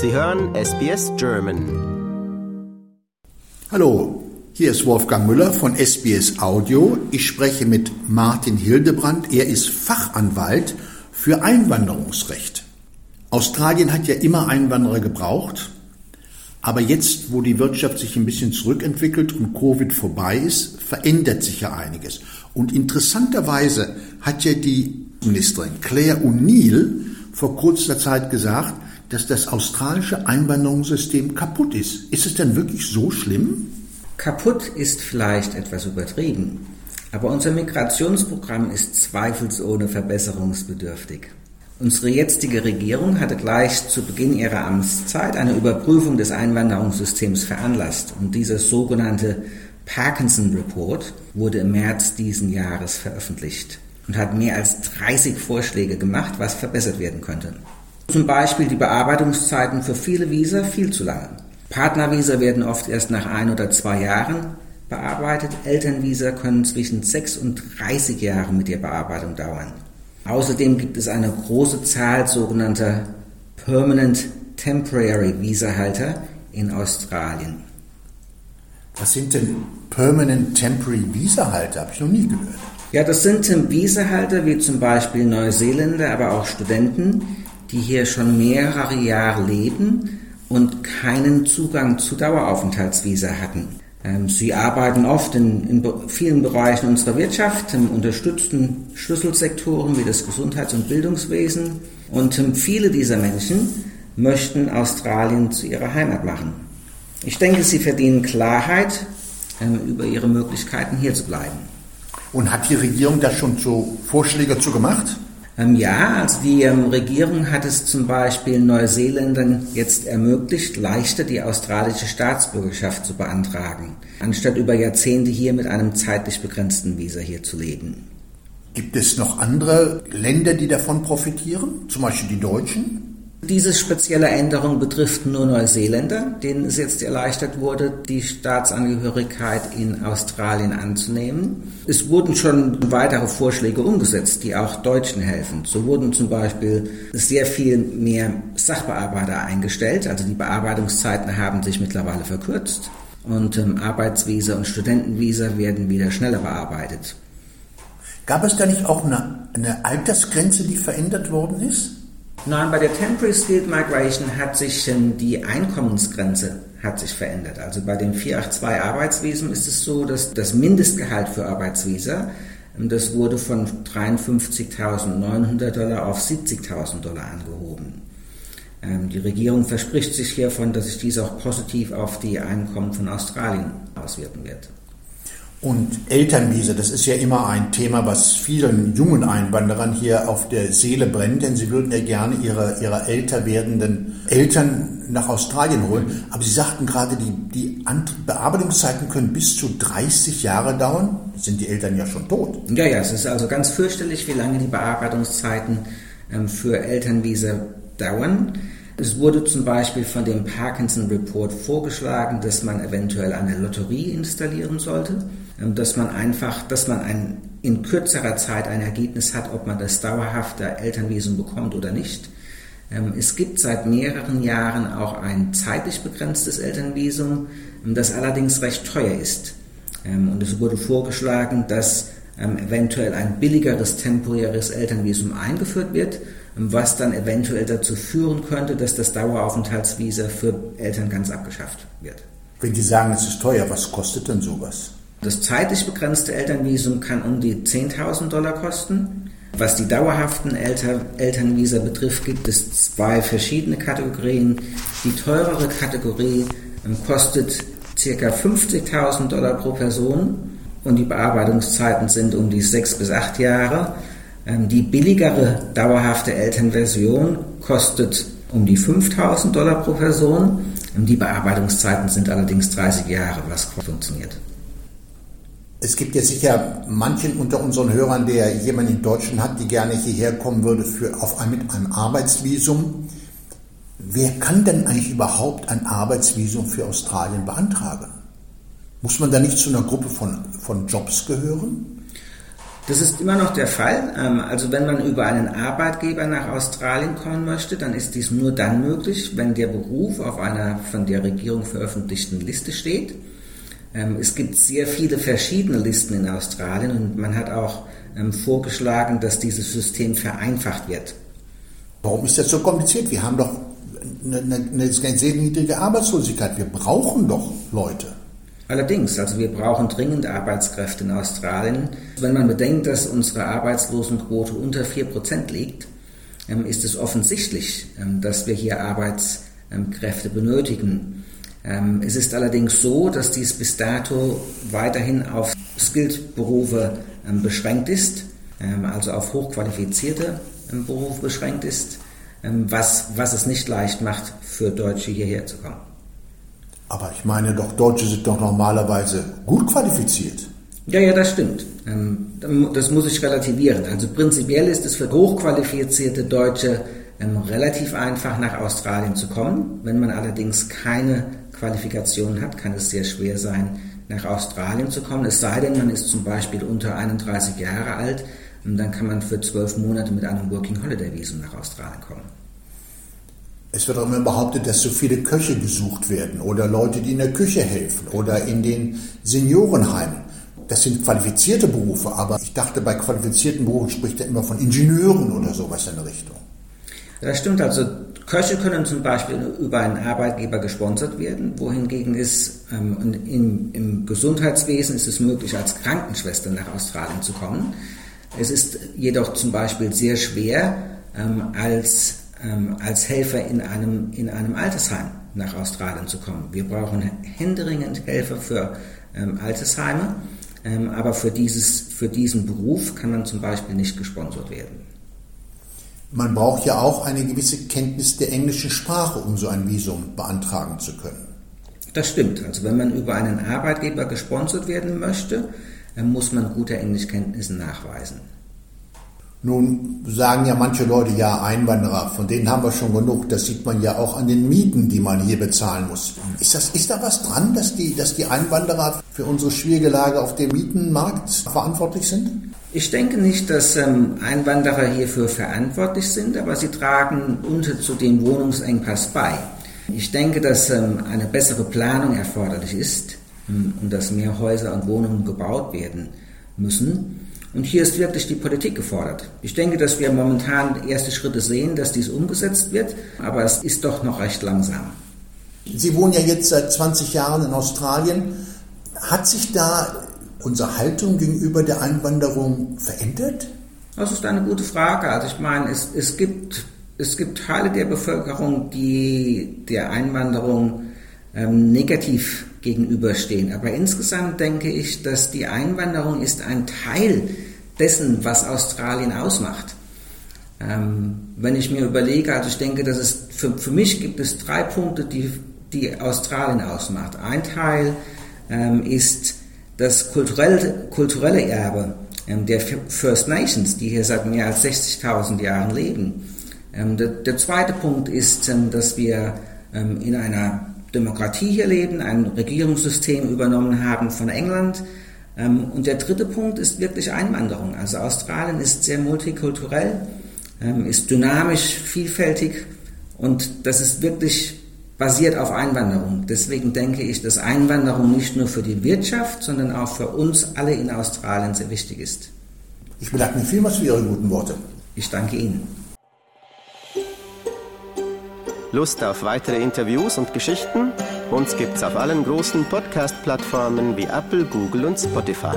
Sie hören SBS German. Hallo, hier ist Wolfgang Müller von SBS Audio. Ich spreche mit Martin Hildebrand. Er ist Fachanwalt für Einwanderungsrecht. Australien hat ja immer Einwanderer gebraucht. Aber jetzt, wo die Wirtschaft sich ein bisschen zurückentwickelt und Covid vorbei ist, verändert sich ja einiges. Und interessanterweise hat ja die Ministerin Claire O'Neill vor kurzer Zeit gesagt, dass das australische Einwanderungssystem kaputt ist. Ist es denn wirklich so schlimm? Kaputt ist vielleicht etwas übertrieben, aber unser Migrationsprogramm ist zweifelsohne verbesserungsbedürftig. Unsere jetzige Regierung hatte gleich zu Beginn ihrer Amtszeit eine Überprüfung des Einwanderungssystems veranlasst und dieser sogenannte Parkinson Report wurde im März diesen Jahres veröffentlicht und hat mehr als 30 Vorschläge gemacht, was verbessert werden könnte. Zum Beispiel die Bearbeitungszeiten für viele Visa viel zu lange. Partnervisa werden oft erst nach ein oder zwei Jahren bearbeitet. Elternvisa können zwischen 6 und 30 Jahre mit der Bearbeitung dauern. Außerdem gibt es eine große Zahl sogenannter Permanent Temporary Visa-Halter in Australien. Was sind denn Permanent Temporary Visa-Halter? Habe ich noch nie gehört. Ja, das sind Visahalter wie zum Beispiel Neuseeländer, aber auch Studenten, die hier schon mehrere Jahre leben und keinen Zugang zu Daueraufenthaltsvisa hatten. Ähm, sie arbeiten oft in, in, vielen Bereichen unserer Wirtschaft, unterstützen Schlüsselsektoren wie das Gesundheits- und Bildungswesen und ähm, viele dieser Menschen möchten Australien zu ihrer Heimat machen. Ich denke, sie verdienen Klarheit ähm, über ihre Möglichkeiten hier zu bleiben. Und hat die Regierung da schon so Vorschläge zu gemacht? Ähm, ja, also die ähm, Regierung hat es zum Beispiel Neuseeländern jetzt ermöglicht, leichter die australische Staatsbürgerschaft zu beantragen, anstatt über Jahrzehnte hier mit einem zeitlich begrenzten Visa hier zu leben. Gibt es noch andere Länder, die davon profitieren, zum Beispiel die Deutschen? Diese spezielle Änderung betrifft nur Neuseeländer, denen es jetzt erleichtert wurde, die Staatsangehörigkeit in Australien anzunehmen. Es wurden schon weitere Vorschläge umgesetzt, die auch Deutschen helfen. So wurden zum Beispiel sehr viel mehr Sachbearbeiter eingestellt, also die Bearbeitungszeiten haben sich mittlerweile verkürzt und ähm, Arbeitsvisa und Studentenvisa werden wieder schneller bearbeitet. Gab es da nicht auch eine, eine Altersgrenze, die verändert worden ist? Nein, bei der Temporary Skilled Migration hat sich die Einkommensgrenze hat sich verändert. Also bei dem 482 Arbeitsvisum ist es so, dass das Mindestgehalt für Arbeitsvisa, das wurde von 53.900 Dollar auf 70.000 Dollar angehoben. Ähm, die Regierung verspricht sich hiervon, dass sich dies auch positiv auf die Einkommen von Australien auswirken wird. Und Elternvisa, das ist ja immer ein Thema, was vielen jungen Einwanderern hier auf der Seele brennt, denn sie würden ja gerne ihre, ihre älter werdenden Eltern nach Australien holen. Aber Sie sagten gerade, die, die Bearbeitungszeiten können bis zu 30 Jahre dauern. Sind die Eltern ja schon tot. Ja, ja, es ist also ganz fürchterlich, wie lange die Bearbeitungszeiten ähm, für Elternvisa dauern. Es wurde zum Beispiel von dem Parkinson Report vorgeschlagen, dass man eventuell eine Lotterie installieren sollte, dass man einfach, dass man ein, in kürzerer Zeit ein Ergebnis hat, ob man das dauerhafte Elternvisum bekommt oder nicht. Ähm, es gibt seit mehreren Jahren auch ein zeitlich begrenztes Elternvisum, ähm, das allerdings recht teuer ist. Und es wurde vorgeschlagen, dass eventuell ein billigeres temporäres Elternvisum eingeführt wird was dann eventuell dazu führen könnte, dass das Daueraufenthaltsvisa für Eltern ganz abgeschafft wird. Wenn die sagen, es ist teuer, was kostet denn sowas? Das zeitlich begrenzte Elternvisum kann um die 10.000 Dollar kosten. Was die dauerhaften Elter Elternvisa betrifft, gibt es zwei verschiedene Kategorien. Die teurere Kategorie ähm, kostet ca. 50.000 Dollar pro Person und die Bearbeitungszeiten sind um die sechs bis acht Jahre. Ähm, die billigere dauerhafte Elternversion kostet um die 5000 Dollar pro Person. Ähm, die Bearbeitungszeiten sind allerdings 30 Jahre, was funktioniert. Es gibt ja sicher manchen unter unseren Hörern, der jemanden in Deutschland hat, die gerne hierher kommen würde für, auf mit einem Arbeitsvisum. Wer kann denn eigentlich überhaupt ein Arbeitsvisum für Australien beantragen? Muss man da nicht zu einer Gruppe von, von Jobs gehören? Das ist immer noch der Fall. Ähm, also wenn man über einen Arbeitgeber nach Australien kommen möchte, dann ist dies nur dann möglich, wenn der Beruf auf einer von der Regierung veröffentlichten Liste steht. Ähm, es gibt sehr viele verschiedene Listen in Australien und man hat auch ähm, vorgeschlagen, dass dieses System vereinfacht wird. Warum ist das so kompliziert? Wir haben doch eine, eine, eine sehr niedrige Arbeitslosigkeit. Wir brauchen doch Leute. Allerdings, also wir brauchen dringend Arbeitskräfte in Australien. Wenn man bedenkt, dass unsere Arbeitslosenquote unter 4% liegt, ähm, ist es offensichtlich, dass wir hier Arbeitskräfte benötigen. Ähm, es ist allerdings so, dass dies bis dato weiterhin auf Skilled-Berufe beschränkt ist, also auf hochqualifizierte Berufe beschränkt ist, was, was es nicht leicht macht, für Deutsche hierher zu kommen. Aber ich meine doch, Deutsche sind doch normalerweise gut qualifiziert. Ja, ja, das stimmt. Ähm, das muss ich relativieren. Also prinzipiell ist es für hochqualifizierte Deutsche ähm, relativ einfach, nach Australien zu kommen. Wenn man allerdings keine Qualifikationen hat, kann es sehr schwer sein, nach Australien zu kommen. Es sei denn, man ist zum Beispiel unter 31 Jahre alt, dann kann man für zwölf Monate mit einem Working Holiday Visum nach Australien kommen. Es wird auch immer behauptet, dass so viele Köche gesucht werden oder Leute, die in der Küche helfen oder in den Seniorenheimen. Das sind qualifizierte Berufe, aber ich dachte, bei qualifizierten Berufen spricht er immer von Ingenieuren oder sowas in der Richtung. Das stimmt, also Köche können zum Beispiel über einen Arbeitgeber gesponsert werden, wohingegen ist ähm, im, im Gesundheitswesen ist es möglich, als Krankenschwester nach Australien zu kommen. Es ist jedoch zum Beispiel sehr schwer, ähm, als ähm, als Helfer in einem, in einem Altersheim nach Australien zu kommen. Wir brauchen händeringend Helfer für ähm, Altersheime, ähm, aber für, dieses, für diesen Beruf kann man zum Beispiel nicht gesponsert werden. Man braucht ja auch eine gewisse Kenntnis der englischen Sprache, um so ein Visum beantragen zu können. Das stimmt. Also wenn man über einen Arbeitgeber gesponsert werden möchte, muss man gute Englischkenntnisse nachweisen. Nun sagen ja manche Leute, ja, Einwanderer, von denen haben wir schon genug. Das sieht man ja auch an den Mieten, die man hier bezahlen muss. Ist, das, ist da was dran, dass die, dass die Einwanderer für unsere schwierige Lage auf dem Mietenmarkt verantwortlich sind? Ich denke nicht, dass ähm, Einwanderer hierfür verantwortlich sind, aber sie tragen unter zu dem Wohnungsengpass bei. Ich denke, dass ähm, eine bessere Planung erforderlich ist ähm, und dass mehr Häuser und Wohnungen gebaut werden müssen. Und hier ist wirklich die Politik gefordert. Ich denke, dass wir momentan erste Schritte sehen, dass dies umgesetzt wird, aber es ist doch noch recht langsam. Sie wohnen ja jetzt seit 20 Jahren in Australien. Hat sich da unsere Haltung gegenüber der Einwanderung verändert? Das ist eine gute Frage. Also ich meine, es, es, gibt, es gibt Teile der Bevölkerung, die der Einwanderung ähm, negativ gegenüberstehen. Aber insgesamt denke ich, dass die Einwanderung ist ein Teil dessen, was Australien ausmacht. Ähm, wenn ich mir überlege, also ich denke, dass es für, für mich gibt es drei Punkte, die, die Australien ausmacht. Ein Teil ähm, ist das kulturelle, kulturelle Erbe ähm, der First Nations, die hier seit mehr als 60.000 Jahren leben. Ähm, der, der, zweite Punkt ist, ähm, dass wir in einer Demokratie hier leben, ein Regierungssystem übernommen haben von England. Und der dritte Punkt ist wirklich Einwanderung. Also Australien ist sehr multikulturell, ist dynamisch, vielfältig und das ist wirklich basiert auf Einwanderung. Deswegen denke ich, dass Einwanderung nicht nur für die Wirtschaft, sondern auch für uns alle in Australien sehr wichtig ist. Ich bedanke mich vielmals für Ihre guten Worte. Ich danke Ihnen. Lust auf weitere Interviews und Geschichten? Uns gibt's auf allen großen Podcast-Plattformen wie Apple, Google und Spotify.